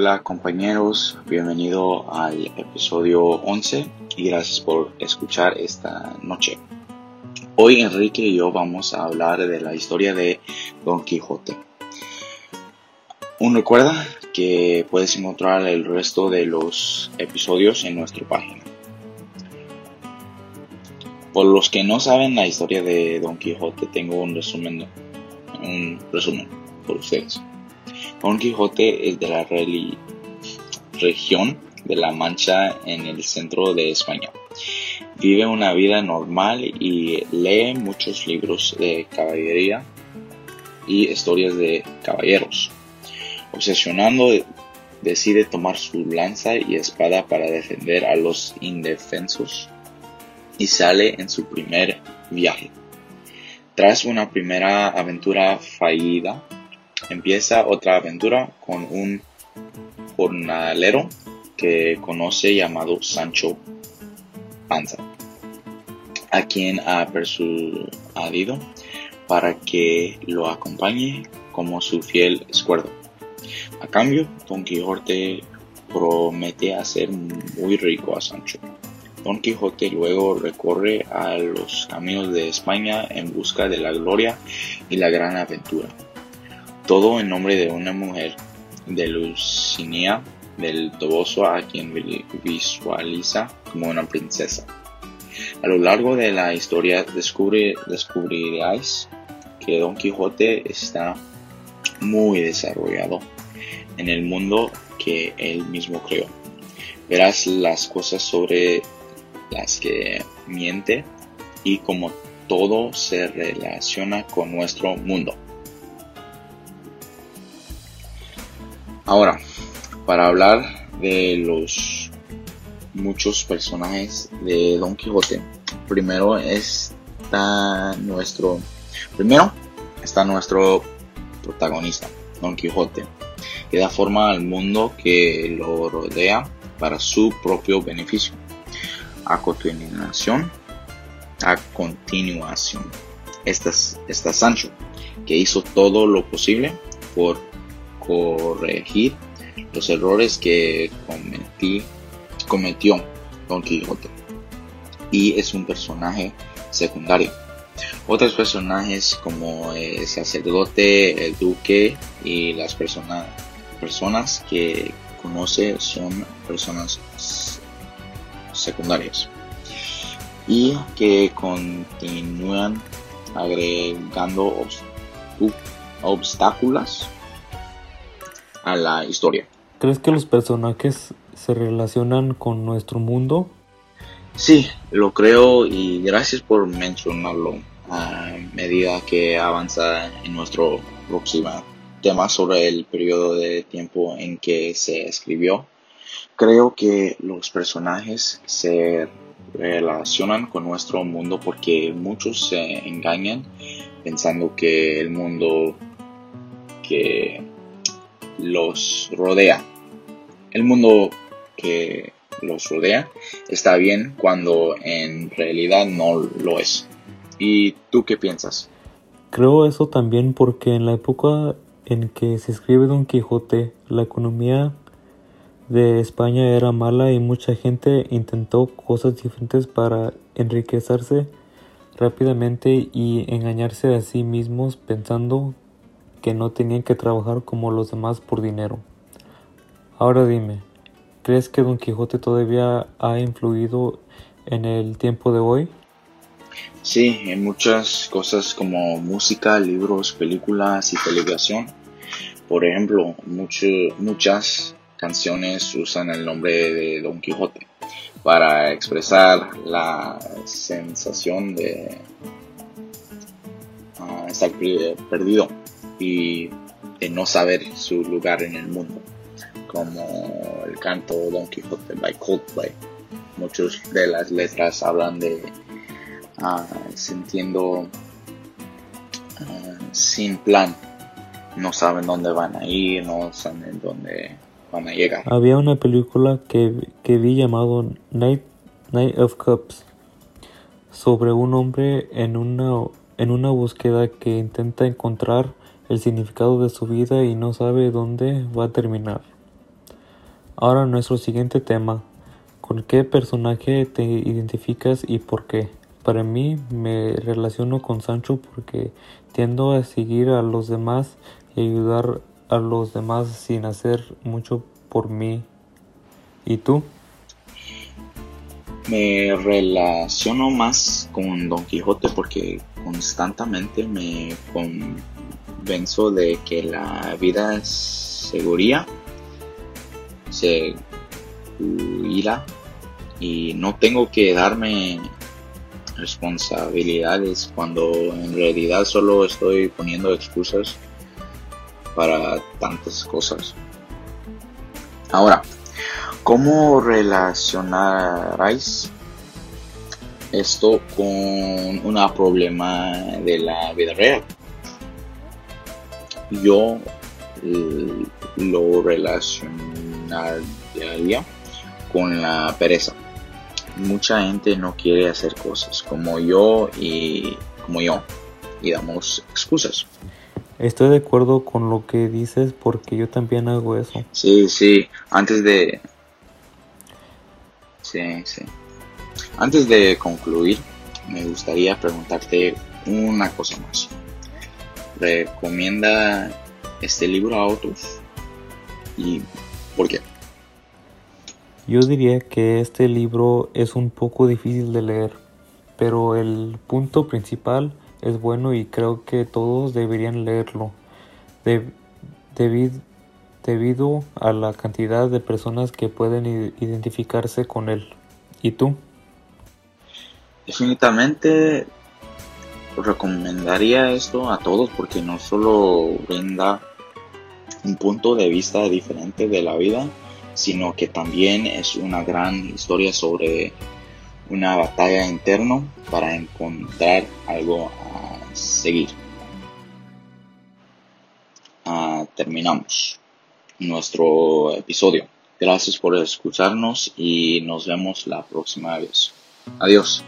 Hola compañeros, bienvenido al episodio 11 y gracias por escuchar esta noche. Hoy Enrique y yo vamos a hablar de la historia de Don Quijote. Un recuerda que puedes encontrar el resto de los episodios en nuestra página. Por los que no saben la historia de Don Quijote, tengo un resumen, un resumen por ustedes. Don Quijote es de la región de la Mancha en el centro de España. Vive una vida normal y lee muchos libros de caballería y historias de caballeros. Obsesionando, decide tomar su lanza y espada para defender a los indefensos y sale en su primer viaje. Tras una primera aventura fallida, empieza otra aventura con un jornalero que conoce llamado Sancho Panza, a quien ha persuadido para que lo acompañe como su fiel escuerdo. A cambio, Don Quijote promete hacer muy rico a Sancho. Don Quijote luego recorre a los caminos de España en busca de la gloria y la gran aventura. Todo en nombre de una mujer, de Lucinea del Toboso, a quien visualiza como una princesa. A lo largo de la historia descubre, descubriráis que Don Quijote está muy desarrollado en el mundo que él mismo creó. Verás las cosas sobre las que miente y como todo se relaciona con nuestro mundo. Ahora, para hablar de los muchos personajes de Don Quijote, primero está nuestro primero está nuestro protagonista, Don Quijote, que da forma al mundo que lo rodea para su propio beneficio. A continuación, a continuación, está, está Sancho, que hizo todo lo posible por corregir los errores que cometió Don Quijote. Y es un personaje secundario. Otros personajes como el sacerdote, el duque y las personas, personas que conoce son personas secundarias y que continúan agregando obstáculos a la historia. ¿Crees que los personajes se relacionan con nuestro mundo? Sí, lo creo y gracias por mencionarlo a medida que avanza en nuestro próximo tema sobre el periodo de tiempo en que se escribió. Creo que los personajes se relacionan con nuestro mundo porque muchos se engañan pensando que el mundo que los rodea, el mundo que los rodea está bien cuando en realidad no lo es. ¿Y tú qué piensas? Creo eso también porque en la época en que se escribe Don Quijote, la economía de España era mala y mucha gente intentó cosas diferentes para enriquecerse rápidamente y engañarse a sí mismos pensando que no tenían que trabajar como los demás por dinero. Ahora dime, ¿crees que Don Quijote todavía ha influido en el tiempo de hoy? Sí, en muchas cosas como música, libros, películas y televisión. Por ejemplo, muchas canciones usan el nombre de Don Quijote para expresar la sensación de ah, estar perdido y de no saber su lugar en el mundo, como el canto Don Quijote by Coldplay. Muchas de las letras hablan de uh, sintiendo ah, sin plan, no saben dónde van a ir, no saben dónde van a llegar. Había una película que, que vi llamado Night, Night of Cups sobre un hombre en una, en una búsqueda que intenta encontrar el significado de su vida y no sabe dónde va a terminar. Ahora nuestro siguiente tema. ¿Con qué personaje te identificas y por qué? Para mí me relaciono con Sancho porque tiendo a seguir a los demás y ayudar a los demás sin hacer mucho por mí. ¿Y tú? Me relaciono más con Don Quijote porque constantemente me convenzo de que la vida seguridad, seguirá y no tengo que darme responsabilidades cuando en realidad solo estoy poniendo excusas para tantas cosas. Ahora, ¿cómo relacionaráis esto con un problema de la vida real? Yo lo relacionaría con la pereza mucha gente no quiere hacer cosas como yo y como yo y damos excusas. Estoy de acuerdo con lo que dices porque yo también hago eso. Sí, sí, antes de... Sí, sí. Antes de concluir, me gustaría preguntarte una cosa más. ¿Recomienda este libro a otros? ¿Y por qué? Yo diría que este libro es un poco difícil de leer, pero el punto principal es bueno y creo que todos deberían leerlo, debido a la cantidad de personas que pueden identificarse con él. ¿Y tú? Definitivamente recomendaría esto a todos porque no solo brinda un punto de vista diferente de la vida, sino que también es una gran historia sobre una batalla interna para encontrar algo a seguir. Ah, terminamos nuestro episodio. Gracias por escucharnos y nos vemos la próxima vez. Adiós.